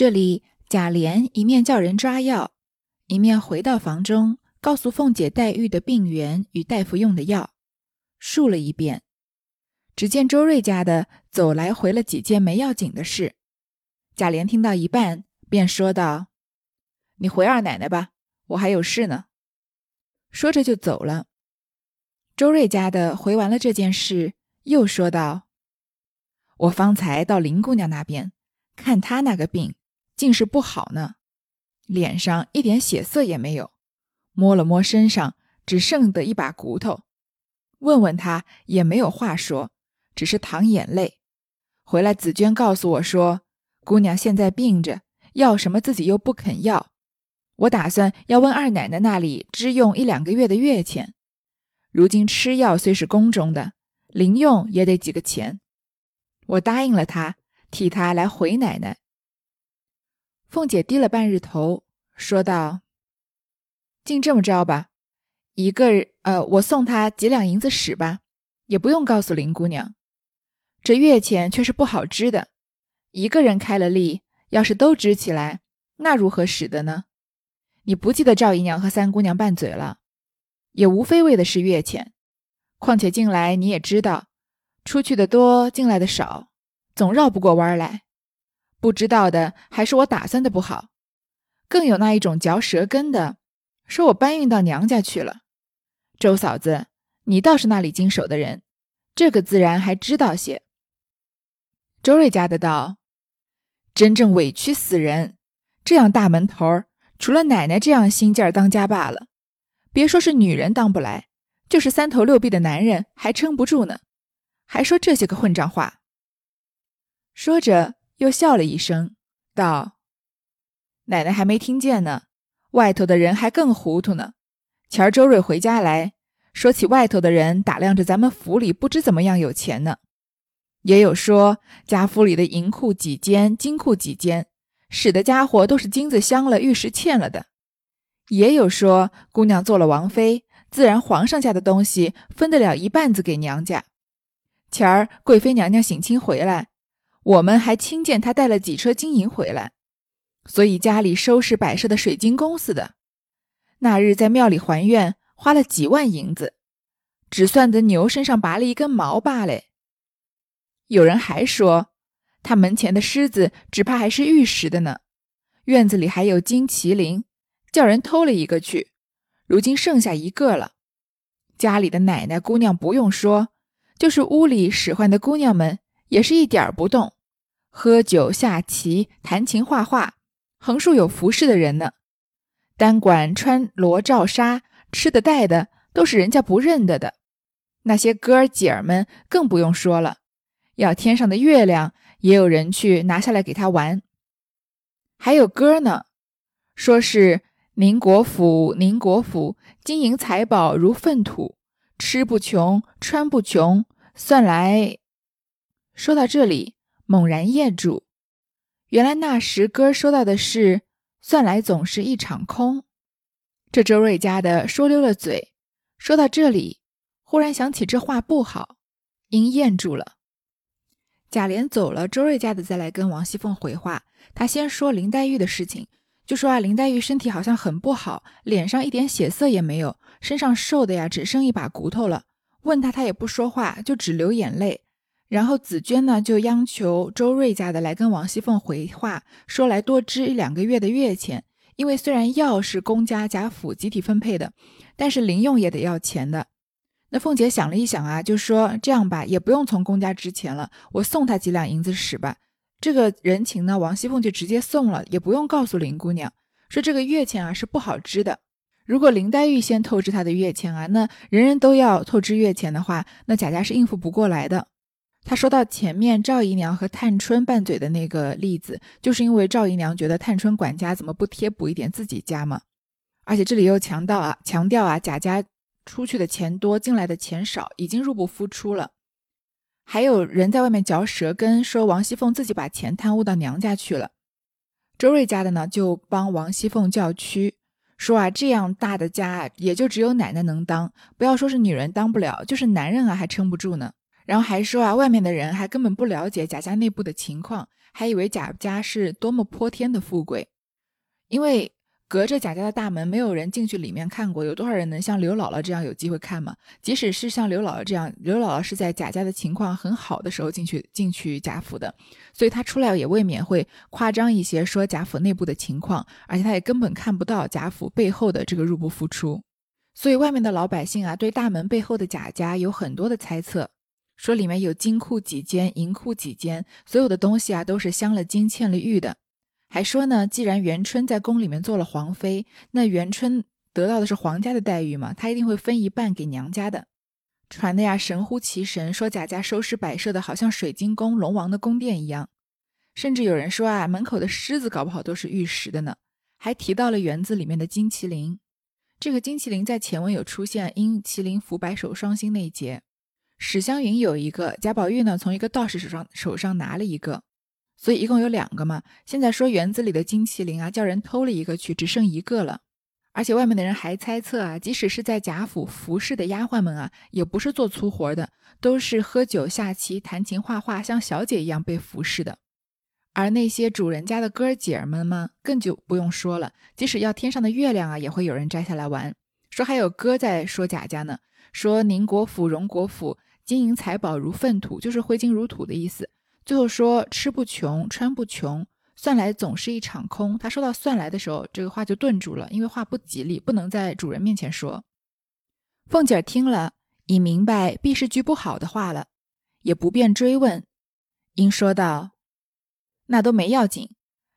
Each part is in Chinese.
这里，贾琏一面叫人抓药，一面回到房中，告诉凤姐黛玉的病源与大夫用的药，述了一遍。只见周瑞家的走来回了几件没要紧的事，贾琏听到一半，便说道：“你回二奶奶吧，我还有事呢。”说着就走了。周瑞家的回完了这件事，又说道：“我方才到林姑娘那边，看她那个病，竟是不好呢，脸上一点血色也没有，摸了摸身上，只剩得一把骨头，问问他也没有话说。”只是淌眼泪，回来紫娟告诉我说：“姑娘现在病着，要什么自己又不肯要。我打算要问二奶奶那里支用一两个月的月钱。如今吃药虽是宫中的，零用也得几个钱。我答应了她，替她来回奶奶。”凤姐低了半日头，说道：“竟这么着吧，一个呃，我送她几两银子使吧，也不用告诉林姑娘。”这月钱却是不好支的，一个人开了例，要是都支起来，那如何使得呢？你不记得赵姨娘和三姑娘拌嘴了，也无非为的是月钱。况且近来你也知道，出去的多，进来的少，总绕不过弯来。不知道的还是我打算的不好，更有那一种嚼舌根的，说我搬运到娘家去了。周嫂子，你倒是那里经手的人，这个自然还知道些。周瑞家的道：“真正委屈死人！这样大门头儿，除了奶奶这样心劲儿当家罢了，别说是女人当不来，就是三头六臂的男人还撑不住呢。还说这些个混账话。”说着又笑了一声，道：“奶奶还没听见呢，外头的人还更糊涂呢。前儿周瑞回家来说起外头的人打量着咱们府里不知怎么样有钱呢。”也有说家府里的银库几间，金库几间，使的家伙都是金子镶了，玉石嵌了的。也有说姑娘做了王妃，自然皇上家的东西分得了一半子给娘家。前儿贵妃娘娘省亲回来，我们还亲见他带了几车金银回来，所以家里收拾摆设的水晶宫似的。那日在庙里还愿，花了几万银子，只算得牛身上拔了一根毛罢了。有人还说，他门前的狮子只怕还是玉石的呢。院子里还有金麒麟，叫人偷了一个去，如今剩下一个了。家里的奶奶姑娘不用说，就是屋里使唤的姑娘们，也是一点儿不动，喝酒下棋、弹琴画画，横竖有服侍的人呢。单管穿罗罩纱，吃的戴的都是人家不认得的。那些哥儿姐儿们更不用说了。要天上的月亮，也有人去拿下来给他玩。还有歌呢，说是宁国府，宁国府金银财宝如粪土，吃不穷，穿不穷。算来，说到这里，猛然噎住。原来那时哥说到的是，算来总是一场空。这周瑞家的说溜了嘴，说到这里，忽然想起这话不好，因咽住了。贾琏走了，周瑞家的再来跟王熙凤回话。他先说林黛玉的事情，就说啊，林黛玉身体好像很不好，脸上一点血色也没有，身上瘦的呀，只剩一把骨头了。问他，他也不说话，就只流眼泪。然后紫娟呢，就央求周瑞家的来跟王熙凤回话，说来多支一两个月的月钱，因为虽然药是公家贾府集体分配的，但是零用也得要钱的。那凤姐想了一想啊，就说这样吧，也不用从公家支钱了，我送她几两银子使吧。这个人情呢，王熙凤就直接送了，也不用告诉林姑娘，说这个月钱啊是不好支的。如果林黛玉先透支她的月钱啊，那人人都要透支月钱的话，那贾家是应付不过来的。他说到前面赵姨娘和探春拌嘴的那个例子，就是因为赵姨娘觉得探春管家怎么不贴补一点自己家嘛，而且这里又强调啊，强调啊贾家。出去的钱多，进来的钱少，已经入不敷出了。还有人在外面嚼舌根，说王熙凤自己把钱贪污到娘家去了。周瑞家的呢，就帮王熙凤叫屈，说啊，这样大的家，也就只有奶奶能当，不要说是女人当不了，就是男人啊，还撑不住呢。然后还说啊，外面的人还根本不了解贾家内部的情况，还以为贾家是多么泼天的富贵，因为。隔着贾家的大门，没有人进去里面看过。有多少人能像刘姥姥这样有机会看吗？即使是像刘姥姥这样，刘姥姥是在贾家的情况很好的时候进去进去贾府的，所以她出来也未免会夸张一些，说贾府内部的情况，而且她也根本看不到贾府背后的这个入不敷出。所以外面的老百姓啊，对大门背后的贾家有很多的猜测，说里面有金库几间，银库几间，所有的东西啊都是镶了金、嵌了玉的。还说呢，既然元春在宫里面做了皇妃，那元春得到的是皇家的待遇嘛，她一定会分一半给娘家的。传的呀神乎其神，说贾家收拾摆设的好像水晶宫、龙王的宫殿一样，甚至有人说啊，门口的狮子搞不好都是玉石的呢。还提到了园子里面的金麒麟，这个金麒麟在前文有出现，因麒麟伏白首双星那一节，史湘云有一个，贾宝玉呢从一个道士手上手上拿了一个。所以一共有两个嘛。现在说园子里的金麒麟啊，叫人偷了一个去，只剩一个了。而且外面的人还猜测啊，即使是在贾府服侍的丫鬟们啊，也不是做粗活的，都是喝酒下棋、弹琴画画，像小姐一样被服侍的。而那些主人家的哥儿姐儿们嘛，更就不用说了。即使要天上的月亮啊，也会有人摘下来玩。说还有歌在说贾家呢，说宁国府、荣国府，金银财宝如粪土，就是挥金如土的意思。最后说吃不穷，穿不穷，算来总是一场空。他说到算来的时候，这个话就顿住了，因为话不吉利，不能在主人面前说。凤姐儿听了，已明白必是句不好的话了，也不便追问，因说道：“那都没要紧，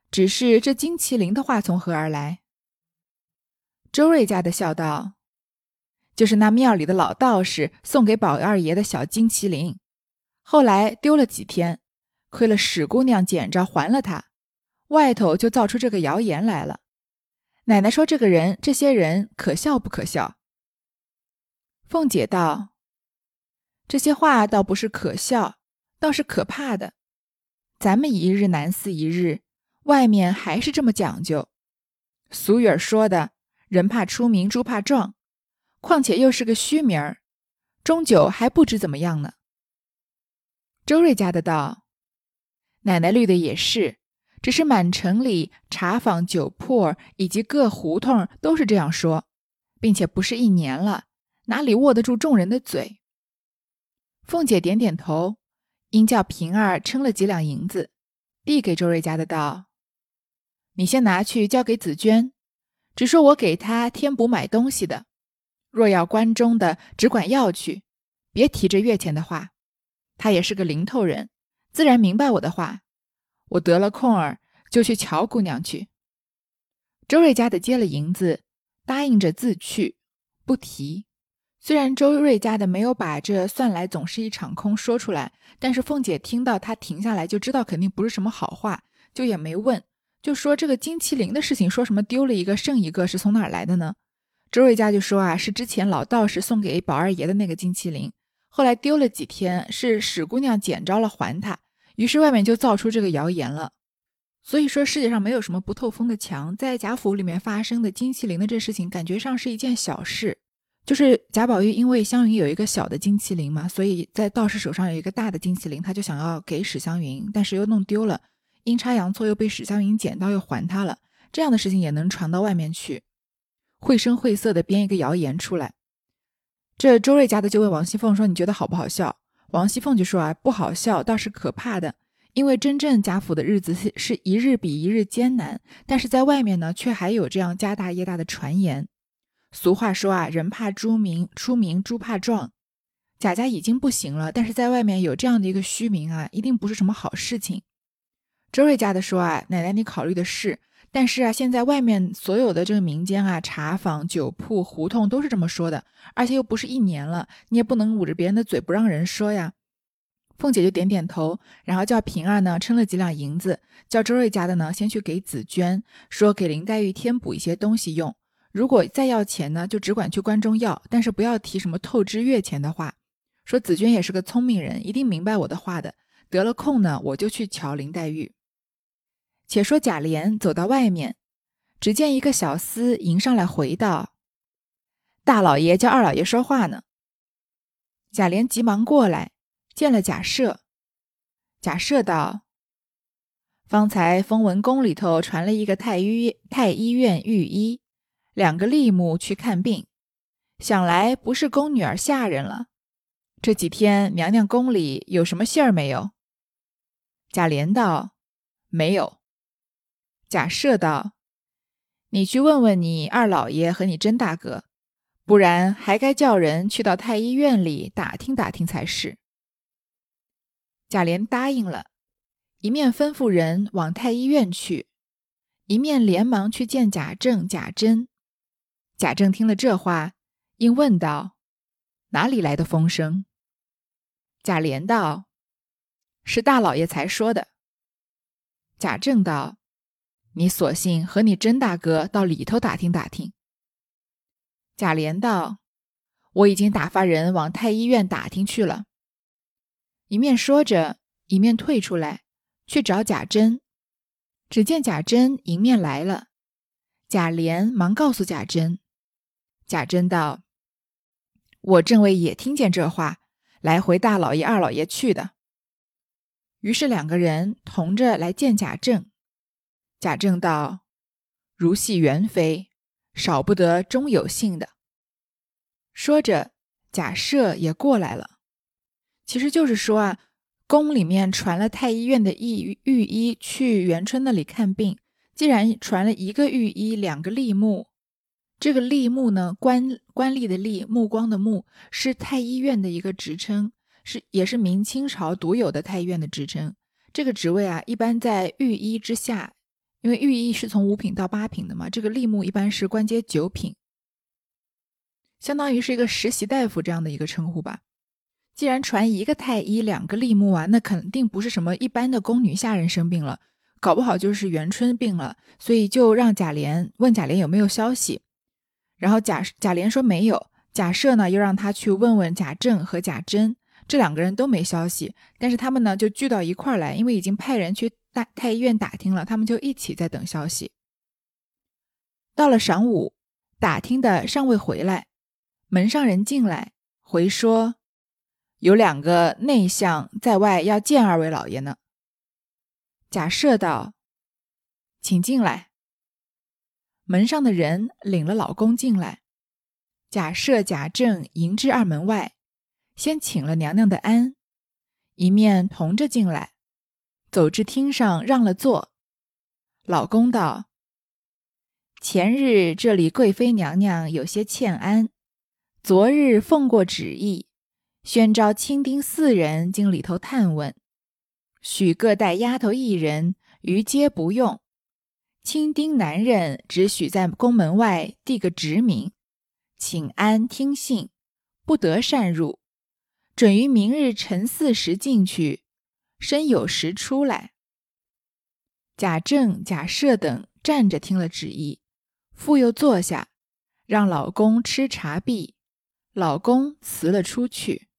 只是这金麒麟的话从何而来？”周瑞家的笑道：“就是那庙里的老道士送给宝二爷的小金麒麟，后来丢了几天。”亏了史姑娘捡着还了他，外头就造出这个谣言来了。奶奶说：“这个人，这些人可笑不可笑？”凤姐道：“这些话倒不是可笑，倒是可怕的。咱们一日难似一日，外面还是这么讲究。俗语儿说的‘人怕出名，猪怕壮’，况且又是个虚名儿，终究还不知怎么样呢。”周瑞家的道。奶奶绿的也是，只是满城里茶坊、酒铺以及各胡同都是这样说，并且不是一年了，哪里握得住众人的嘴？凤姐点点头，因叫平儿称了几两银子，递给周瑞家的道：“你先拿去交给紫娟，只说我给她添补买东西的，若要关中的，只管要去，别提这月钱的话。她也是个零头人。”自然明白我的话，我得了空儿就去瞧姑娘去。周瑞家的接了银子，答应着自去，不提。虽然周瑞家的没有把这算来总是一场空说出来，但是凤姐听到他停下来，就知道肯定不是什么好话，就也没问，就说这个金麒麟的事情，说什么丢了一个剩一个，是从哪儿来的呢？周瑞家就说啊，是之前老道士送给宝二爷的那个金麒麟。后来丢了几天，是史姑娘捡着了还他，于是外面就造出这个谣言了。所以说世界上没有什么不透风的墙，在贾府里面发生的金麒麟的这事情，感觉上是一件小事。就是贾宝玉因为湘云有一个小的金麒麟嘛，所以在道士手上有一个大的金麒麟，他就想要给史湘云，但是又弄丢了，阴差阳错又被史湘云捡到又还他了。这样的事情也能传到外面去，绘声绘色的编一个谣言出来。这周瑞家的就问王熙凤说：“你觉得好不好笑？”王熙凤就说：“啊，不好笑，倒是可怕的。因为真正贾府的日子是是一日比一日艰难，但是在外面呢，却还有这样家大业大的传言。俗话说啊，人怕出名，出名猪怕壮。贾家已经不行了，但是在外面有这样的一个虚名啊，一定不是什么好事情。”周瑞家的说：“啊，奶奶，你考虑的是。”但是啊，现在外面所有的这个民间啊，茶坊、酒铺、胡同都是这么说的，而且又不是一年了，你也不能捂着别人的嘴不让人说呀。凤姐就点点头，然后叫平儿呢称了几两银子，叫周瑞家的呢先去给紫娟说，给林黛玉添补一些东西用。如果再要钱呢，就只管去关中要，但是不要提什么透支月钱的话。说紫娟也是个聪明人，一定明白我的话的。得了空呢，我就去瞧林黛玉。且说贾琏走到外面，只见一个小厮迎上来，回道：“大老爷叫二老爷说话呢。”贾琏急忙过来，见了贾赦。贾赦道：“方才风闻宫里头传了一个太医太医院御医，两个吏目去看病，想来不是宫女儿下人了。这几天娘娘宫里有什么信儿没有？贾琏道：“没有。”贾赦道：“你去问问你二老爷和你甄大哥，不然还该叫人去到太医院里打听打听才是。”贾琏答应了。一面吩咐人往太医院去，一面连忙去见贾政、贾珍。贾政听了这话，应问道：“哪里来的风声？”贾琏道：“是大老爷才说的。”贾政道：“你索性和你甄大哥到里头打听打听。”贾琏道：“我已经打发人往太医院打听去了。”一面说着，一面退出来。去找贾珍，只见贾珍迎面来了。贾琏忙告诉贾珍，贾珍道：“我正为也听见这话，来回大老爷、二老爷去的。”于是两个人同着来见贾政。贾政道：“如系元妃，少不得终有幸的。”说着，贾赦也过来了。其实就是说啊。宫里面传了太医院的御御医去元春那里看病，既然传了一个御医，两个吏目，这个吏目呢，官官吏的吏，目光的目，是太医院的一个职称，是也是明清朝独有的太医院的职称。这个职位啊，一般在御医之下，因为寓意是从五品到八品的嘛，这个吏目一般是官阶九品，相当于是一个实习大夫这样的一个称呼吧。既然传一个太医，两个吏目啊，那肯定不是什么一般的宫女下人生病了，搞不好就是元春病了，所以就让贾琏问贾琏有没有消息。然后贾贾琏说没有，贾赦呢又让他去问问贾政和贾珍，这两个人都没消息，但是他们呢就聚到一块儿来，因为已经派人去大太医院打听了，他们就一起在等消息。到了晌午，打听的尚未回来，门上人进来回说。有两个内相在外要见二位老爷呢。贾赦道：“请进来。”门上的人领了老公进来。贾赦、贾政迎至二门外，先请了娘娘的安，一面同着进来，走至厅上让了座。老公道：“前日这里贵妃娘娘有些欠安，昨日奉过旨意。”宣召清丁四人经里头探问，许各带丫头一人，余皆不用。清丁男人只许在宫门外递个职名，请安听信，不得擅入。准于明日晨四时进去，身有时出来。贾政、贾赦等站着听了旨意，复又坐下，让老公吃茶毕，老公辞了出去。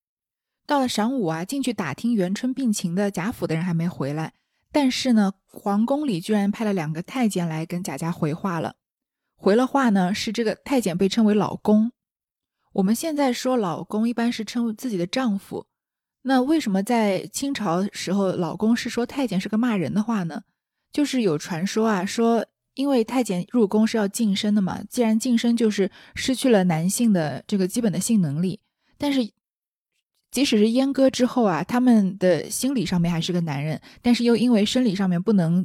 到了晌午啊，进去打听元春病情的贾府的人还没回来，但是呢，皇宫里居然派了两个太监来跟贾家回话了。回了话呢，是这个太监被称为老公。我们现在说老公，一般是称自己的丈夫。那为什么在清朝时候，老公是说太监是个骂人的话呢？就是有传说啊，说因为太监入宫是要晋升的嘛，既然晋升，就是失去了男性的这个基本的性能力，但是。即使是阉割之后啊，他们的心理上面还是个男人，但是又因为生理上面不能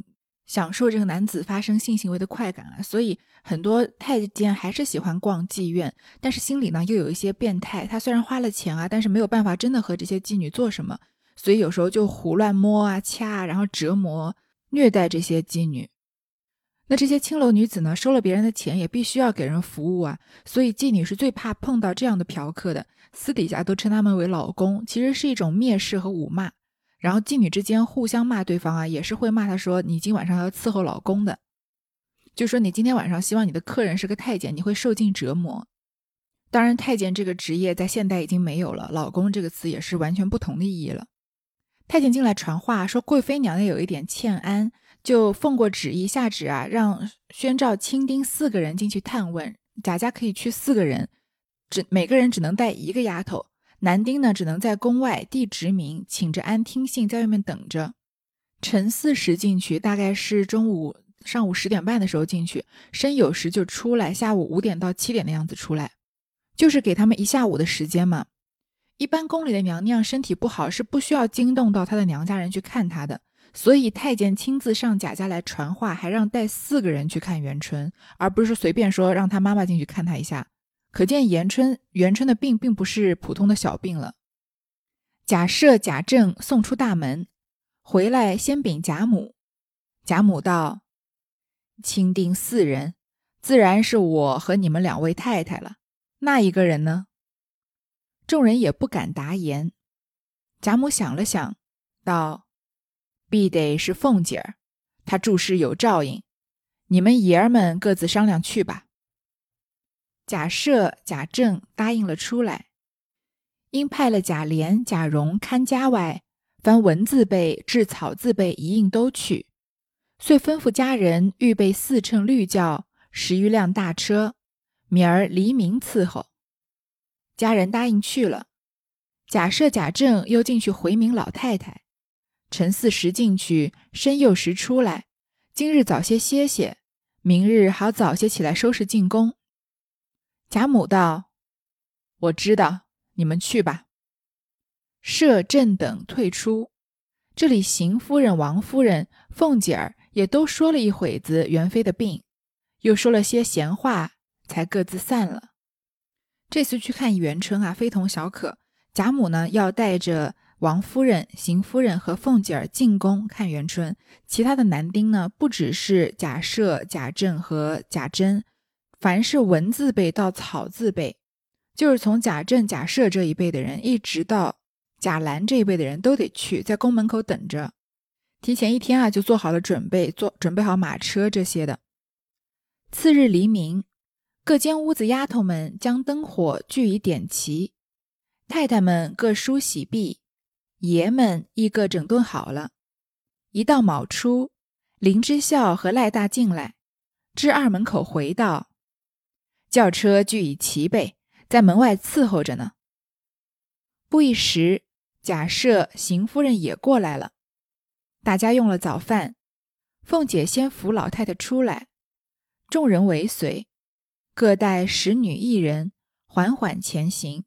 享受这个男子发生性行为的快感啊，所以很多太监还是喜欢逛妓院，但是心里呢又有一些变态。他虽然花了钱啊，但是没有办法真的和这些妓女做什么，所以有时候就胡乱摸啊、掐啊，然后折磨、虐待这些妓女。那这些青楼女子呢，收了别人的钱也必须要给人服务啊，所以妓女是最怕碰到这样的嫖客的。私底下都称他们为老公，其实是一种蔑视和辱骂。然后妓女之间互相骂对方啊，也是会骂他说：“你今晚上要伺候老公的。”就说你今天晚上希望你的客人是个太监，你会受尽折磨。当然，太监这个职业在现代已经没有了，老公这个词也是完全不同的意义了。太监进来传话说，贵妃娘娘有一点欠安，就奉过旨意下旨啊，让宣召亲丁四个人进去探问，贾家可以去四个人。只每个人只能带一个丫头，男丁呢只能在宫外递职名，请着安听信，在外面等着。辰巳时进去，大概是中午上午十点半的时候进去，申酉时就出来，下午五点到七点的样子出来，就是给他们一下午的时间嘛。一般宫里的娘娘身体不好是不需要惊动到她的娘家人去看她的，所以太监亲自上贾家来传话，还让带四个人去看元春，而不是随便说让他妈妈进去看她一下。可见元春元春的病并不是普通的小病了。贾赦、贾政送出大门，回来先禀贾母。贾母道：“钦定四人，自然是我和你们两位太太了。那一个人呢？”众人也不敢答言。贾母想了想，道：“必得是凤姐儿，她注事有照应，你们爷儿们各自商量去吧。”贾赦、贾政答应了出来。因派了贾琏、贾蓉看家外，凡文字辈至草字辈一应都去，遂吩咐家人预备四乘绿轿、十余辆大车，明儿黎明伺候。家人答应去了。贾赦、贾政又进去回明老太太，晨四时进去，申酉时出来。今日早些歇歇，明日好早些起来收拾进宫。贾母道：“我知道。”你们去吧。摄政等退出，这里邢夫人、王夫人、凤姐儿也都说了一会子元妃的病，又说了些闲话，才各自散了。这次去看元春啊，非同小可。贾母呢，要带着王夫人、邢夫人和凤姐儿进宫看元春，其他的男丁呢，不只是贾赦、贾政和贾珍，凡是文字辈到草字辈。就是从贾政、贾赦这一辈的人，一直到贾兰这一辈的人都得去，在宫门口等着。提前一天啊，就做好了准备，做准备好马车这些的。次日黎明，各间屋子丫头们将灯火俱已点齐，太太们各梳洗毕，爷们亦各整顿好了。一到卯初，林之孝和赖大进来，至二门口回道：“轿车俱已齐备。”在门外伺候着呢。不一时，贾赦、邢夫人也过来了。大家用了早饭，凤姐先扶老太太出来，众人尾随，各带使女一人，缓缓前行。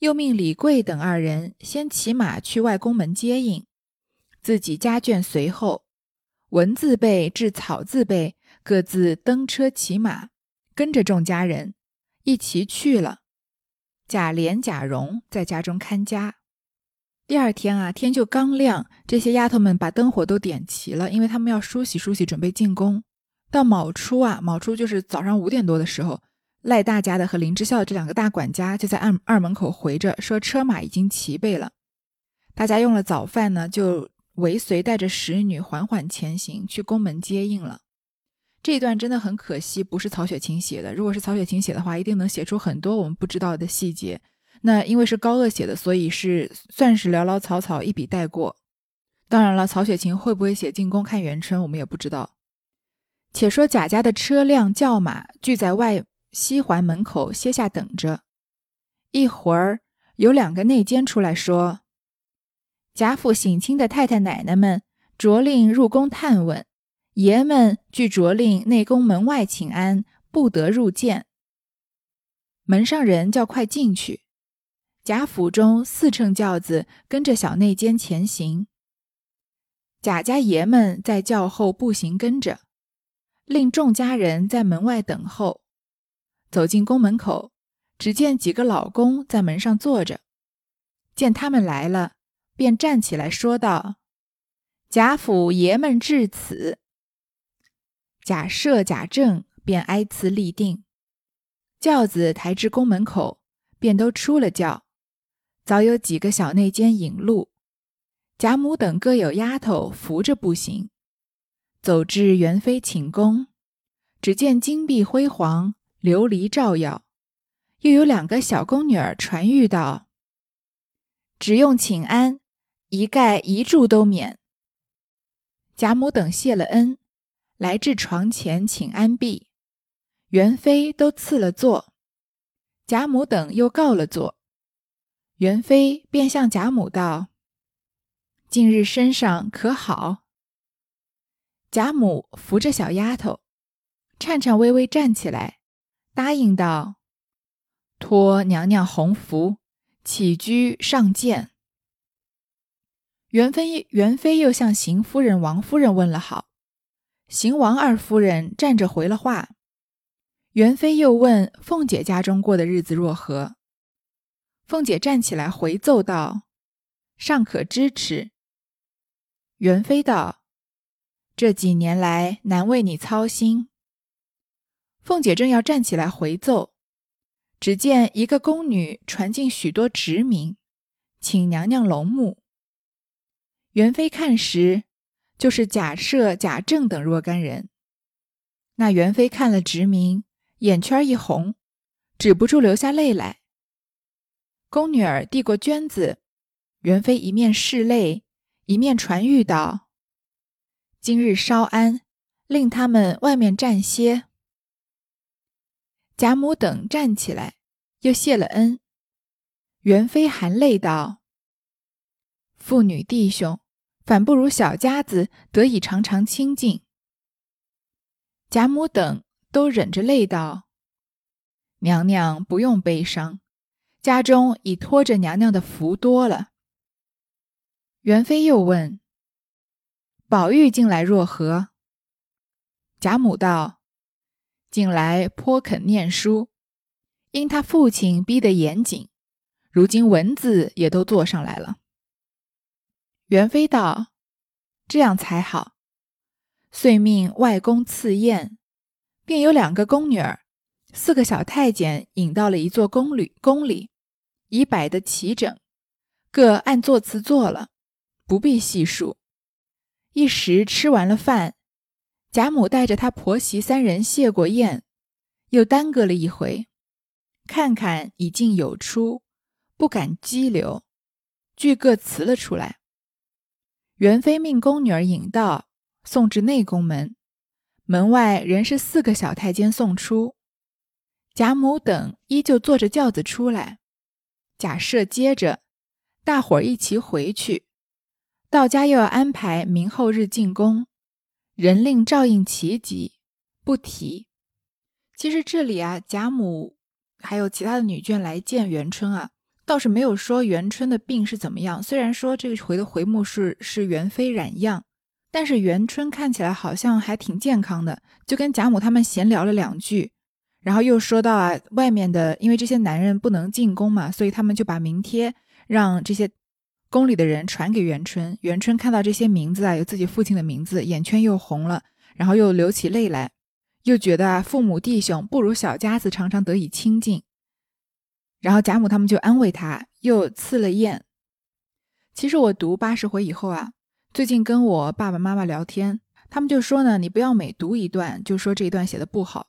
又命李贵等二人先骑马去外宫门接应，自己家眷随后，文字辈至草字辈各自登车骑马，跟着众家人。一齐去了，贾琏、贾蓉在家中看家。第二天啊，天就刚亮，这些丫头们把灯火都点齐了，因为他们要梳洗梳洗，准备进宫。到卯初啊，卯初就是早上五点多的时候，赖大家的和林之孝的这两个大管家就在二二门口回着，说车马已经齐备了。大家用了早饭呢，就尾随带着使女缓缓前行，去宫门接应了。这一段真的很可惜，不是曹雪芹写的。如果是曹雪芹写的话，一定能写出很多我们不知道的细节。那因为是高鹗写的，所以是算是潦潦草草一笔带过。当然了，曹雪芹会不会写进宫看元春，我们也不知道。且说贾家的车辆轿马聚在外西环门口歇下等着。一会儿有两个内监出来说：“贾府省亲的太太奶奶们着令入宫探问。”爷们据着令，内宫门外请安，不得入见。门上人叫快进去。贾府中四乘轿子跟着小内监前行，贾家爷们在轿后步行跟着，令众家人在门外等候。走进宫门口，只见几个老公在门上坐着，见他们来了，便站起来说道：“贾府爷们至此。”假设、贾政便挨次立定，轿子抬至宫门口，便都出了轿。早有几个小内监引路，贾母等各有丫头扶着步行，走至元妃寝宫，只见金碧辉煌，琉璃照耀，又有两个小宫女儿传谕道：“只用请安，一盖一柱都免。”贾母等谢了恩。来至床前，请安毕。元妃都赐了座，贾母等又告了座。元妃便向贾母道：“近日身上可好？”贾母扶着小丫头，颤颤巍巍站起来，答应道：“托娘娘洪福，起居上见。”元妃元妃又向邢夫人、王夫人问了好，邢王二夫人站着回了话。元妃又问凤姐家中过的日子若何？凤姐站起来回奏道：“尚可支持。”元妃道：“这几年来难为你操心。”凤姐正要站起来回奏，只见一个宫女传进许多职名，请娘娘隆目。元妃看时，就是贾赦、贾政等若干人。那元妃看了职名，眼圈一红，止不住流下泪来。宫女儿递过绢子，元妃一面拭泪，一面传谕道：“今日稍安，令他们外面站歇。”贾母等站起来，又谢了恩。元妃含泪道：“父女弟兄。”反不如小家子得以常常亲近。贾母等都忍着泪道：“娘娘不用悲伤，家中已托着娘娘的福多了。”元妃又问：“宝玉近来若何？”贾母道：“近来颇肯念书，因他父亲逼得严谨，如今文字也都做上来了。”元妃道：“这样才好。”遂命外宫赐宴，便有两个宫女儿、四个小太监引到了一座宫里，宫里已摆得齐整，各按座次坐了，不必细数。一时吃完了饭，贾母带着她婆媳三人谢过宴，又耽搁了一回，看看已进有出，不敢激流，俱各辞了出来。元妃命宫女儿引道，送至内宫门，门外仍是四个小太监送出。贾母等依旧坐着轿子出来，贾赦接着，大伙儿一齐回去。到家又要安排明后日进宫，人令照应其急，不提。其实这里啊，贾母还有其他的女眷来见元春啊。倒是没有说元春的病是怎么样。虽然说这个回的回目是是元妃染恙，但是元春看起来好像还挺健康的。就跟贾母他们闲聊了两句，然后又说到啊，外面的因为这些男人不能进宫嘛，所以他们就把名帖让这些宫里的人传给元春。元春看到这些名字啊，有自己父亲的名字，眼圈又红了，然后又流起泪来，又觉得啊，父母弟兄不如小家子常常得以亲近。然后贾母他们就安慰他，又赐了宴。其实我读八十回以后啊，最近跟我爸爸妈妈聊天，他们就说呢，你不要每读一段就说这一段写的不好，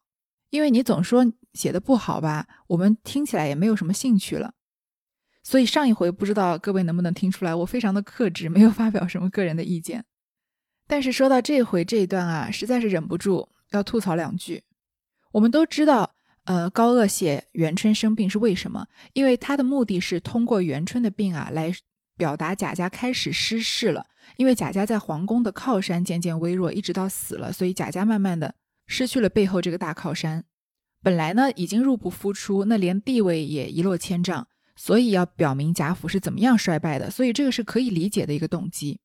因为你总说写的不好吧，我们听起来也没有什么兴趣了。所以上一回不知道各位能不能听出来，我非常的克制，没有发表什么个人的意见。但是说到这回这一段啊，实在是忍不住要吐槽两句。我们都知道。呃，高鹗写元春生病是为什么？因为他的目的是通过元春的病啊，来表达贾家开始失势了。因为贾家在皇宫的靠山渐渐微弱，一直到死了，所以贾家慢慢的失去了背后这个大靠山。本来呢，已经入不敷出，那连地位也一落千丈，所以要表明贾府是怎么样衰败的。所以这个是可以理解的一个动机。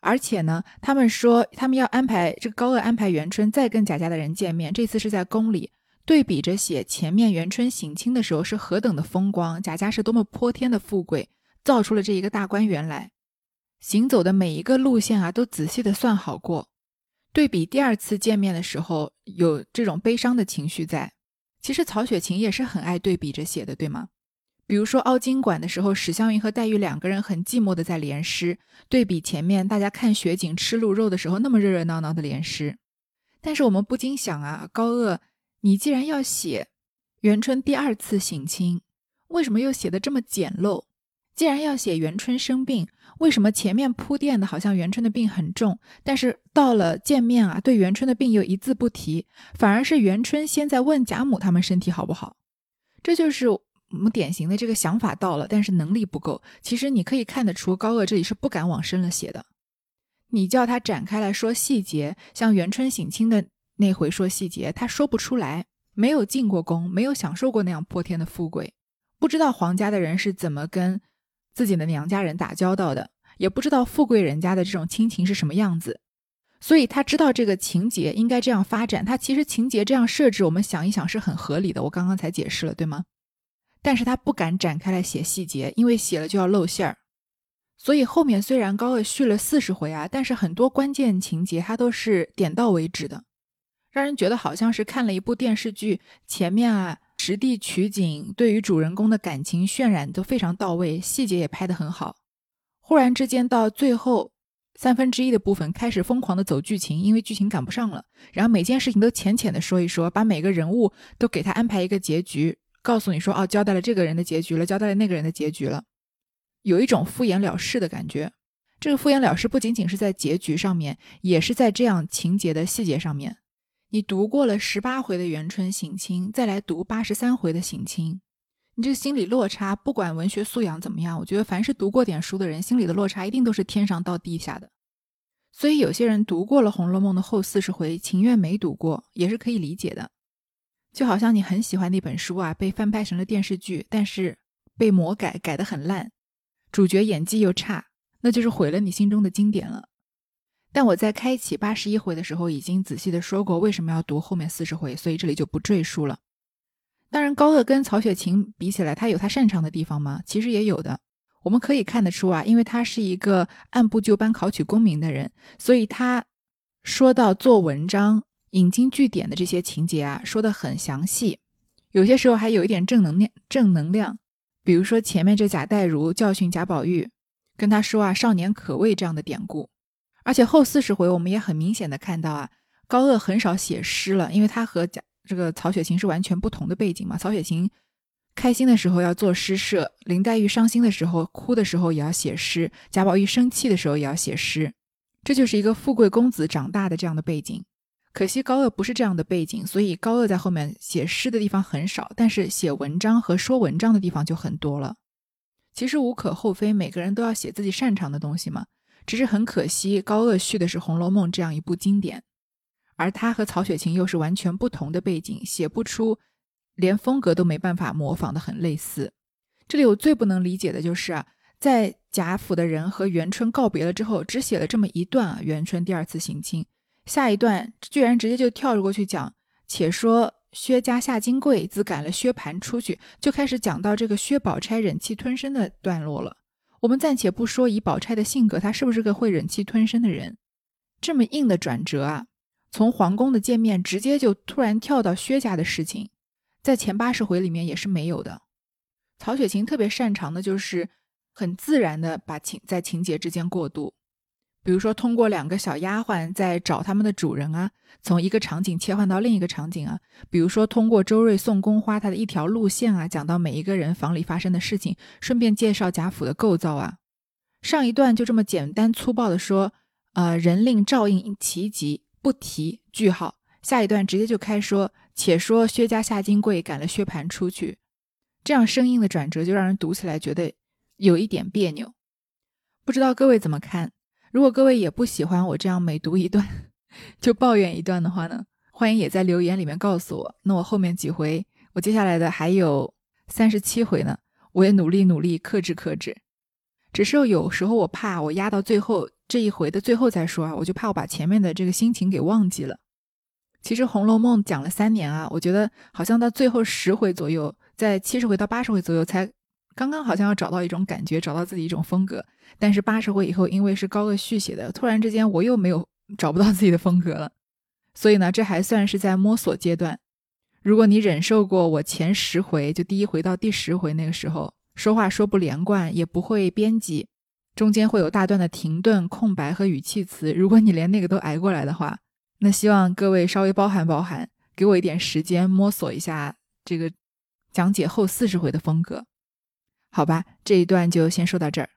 而且呢，他们说他们要安排这个高鹗安排元春再跟贾家的人见面，这次是在宫里。对比着写前面元春省亲的时候是何等的风光，贾家是多么泼天的富贵，造出了这一个大观园来。行走的每一个路线啊，都仔细的算好过。对比第二次见面的时候，有这种悲伤的情绪在。其实曹雪芹也是很爱对比着写的，对吗？比如说凹晶馆的时候，史湘云和黛玉两个人很寂寞的在联诗，对比前面大家看雪景吃鹿肉的时候那么热热闹闹的联诗。但是我们不禁想啊，高鹗。你既然要写元春第二次省亲，为什么又写的这么简陋？既然要写元春生病，为什么前面铺垫的好像元春的病很重，但是到了见面啊，对元春的病又一字不提，反而是元春先在问贾母他们身体好不好？这就是我们典型的这个想法到了，但是能力不够。其实你可以看得出，高鹗这里是不敢往深了写的。你叫他展开来说细节，像元春省亲的那回说细节，他说不出来，没有进过宫，没有享受过那样泼天的富贵，不知道皇家的人是怎么跟自己的娘家人打交道的，也不知道富贵人家的这种亲情是什么样子。所以他知道这个情节应该这样发展，他其实情节这样设置，我们想一想是很合理的。我刚刚才解释了，对吗？但是他不敢展开来写细节，因为写了就要露馅儿。所以后面虽然高鹗续了四十回啊，但是很多关键情节他都是点到为止的，让人觉得好像是看了一部电视剧。前面啊，实地取景，对于主人公的感情渲染都非常到位，细节也拍得很好。忽然之间到最后。三分之一的部分开始疯狂的走剧情，因为剧情赶不上了。然后每件事情都浅浅的说一说，把每个人物都给他安排一个结局，告诉你说哦，交代了这个人的结局了，交代了那个人的结局了，有一种敷衍了事的感觉。这个敷衍了事不仅仅是在结局上面，也是在这样情节的细节上面。你读过了十八回的元春省亲，再来读八十三回的省亲。你这个心理落差，不管文学素养怎么样，我觉得凡是读过点书的人，心里的落差一定都是天上到地下的。所以有些人读过了《红楼梦》的后四十回，情愿没读过，也是可以理解的。就好像你很喜欢那本书啊，被翻拍成了电视剧，但是被魔改，改得很烂，主角演技又差，那就是毁了你心中的经典了。但我在开启八十一回的时候，已经仔细的说过为什么要读后面四十回，所以这里就不赘述了。当然，高鹗跟曹雪芹比起来，他有他擅长的地方吗？其实也有的。我们可以看得出啊，因为他是一个按部就班考取功名的人，所以他说到做文章引经据典的这些情节啊，说的很详细，有些时候还有一点正能量。正能量，比如说前面这贾代儒教训贾宝玉，跟他说啊“少年可畏”这样的典故，而且后四十回我们也很明显的看到啊，高鹗很少写诗了，因为他和贾。这个曹雪芹是完全不同的背景嘛？曹雪芹开心的时候要做诗社，林黛玉伤心的时候、哭的时候也要写诗，贾宝玉生气的时候也要写诗，这就是一个富贵公子长大的这样的背景。可惜高鹗不是这样的背景，所以高鹗在后面写诗的地方很少，但是写文章和说文章的地方就很多了。其实无可厚非，每个人都要写自己擅长的东西嘛。只是很可惜，高鹗续的是《红楼梦》这样一部经典。而他和曹雪芹又是完全不同的背景，写不出，连风格都没办法模仿的很类似。这里我最不能理解的就是啊，在贾府的人和元春告别了之后，只写了这么一段啊，元春第二次行亲，下一段居然直接就跳着过去讲，且说薛家夏金桂自赶了薛蟠出去，就开始讲到这个薛宝钗忍气吞声的段落了。我们暂且不说以宝钗的性格，她是不是个会忍气吞声的人，这么硬的转折啊！从皇宫的见面，直接就突然跳到薛家的事情，在前八十回里面也是没有的。曹雪芹特别擅长的就是很自然的把情在情节之间过渡，比如说通过两个小丫鬟在找他们的主人啊，从一个场景切换到另一个场景啊，比如说通过周瑞送宫花他的一条路线啊，讲到每一个人房里发生的事情，顺便介绍贾府的构造啊。上一段就这么简单粗暴的说，呃，人令照应其疾。不提句号，下一段直接就开说。且说薛家夏金桂赶了薛蟠出去，这样生硬的转折就让人读起来觉得有一点别扭。不知道各位怎么看？如果各位也不喜欢我这样每读一段 就抱怨一段的话呢，欢迎也在留言里面告诉我。那我后面几回，我接下来的还有三十七回呢，我也努力努力克制克制。只是有时候我怕我压到最后。这一回的最后再说啊，我就怕我把前面的这个心情给忘记了。其实《红楼梦》讲了三年啊，我觉得好像到最后十回左右，在七十回到八十回左右才刚刚好像要找到一种感觉，找到自己一种风格。但是八十回以后，因为是高鹗续写的，突然之间我又没有找不到自己的风格了。所以呢，这还算是在摸索阶段。如果你忍受过我前十回，就第一回到第十回那个时候说话说不连贯，也不会编辑。中间会有大段的停顿、空白和语气词。如果你连那个都挨过来的话，那希望各位稍微包涵包涵，给我一点时间摸索一下这个讲解后四十回的风格，好吧？这一段就先说到这儿。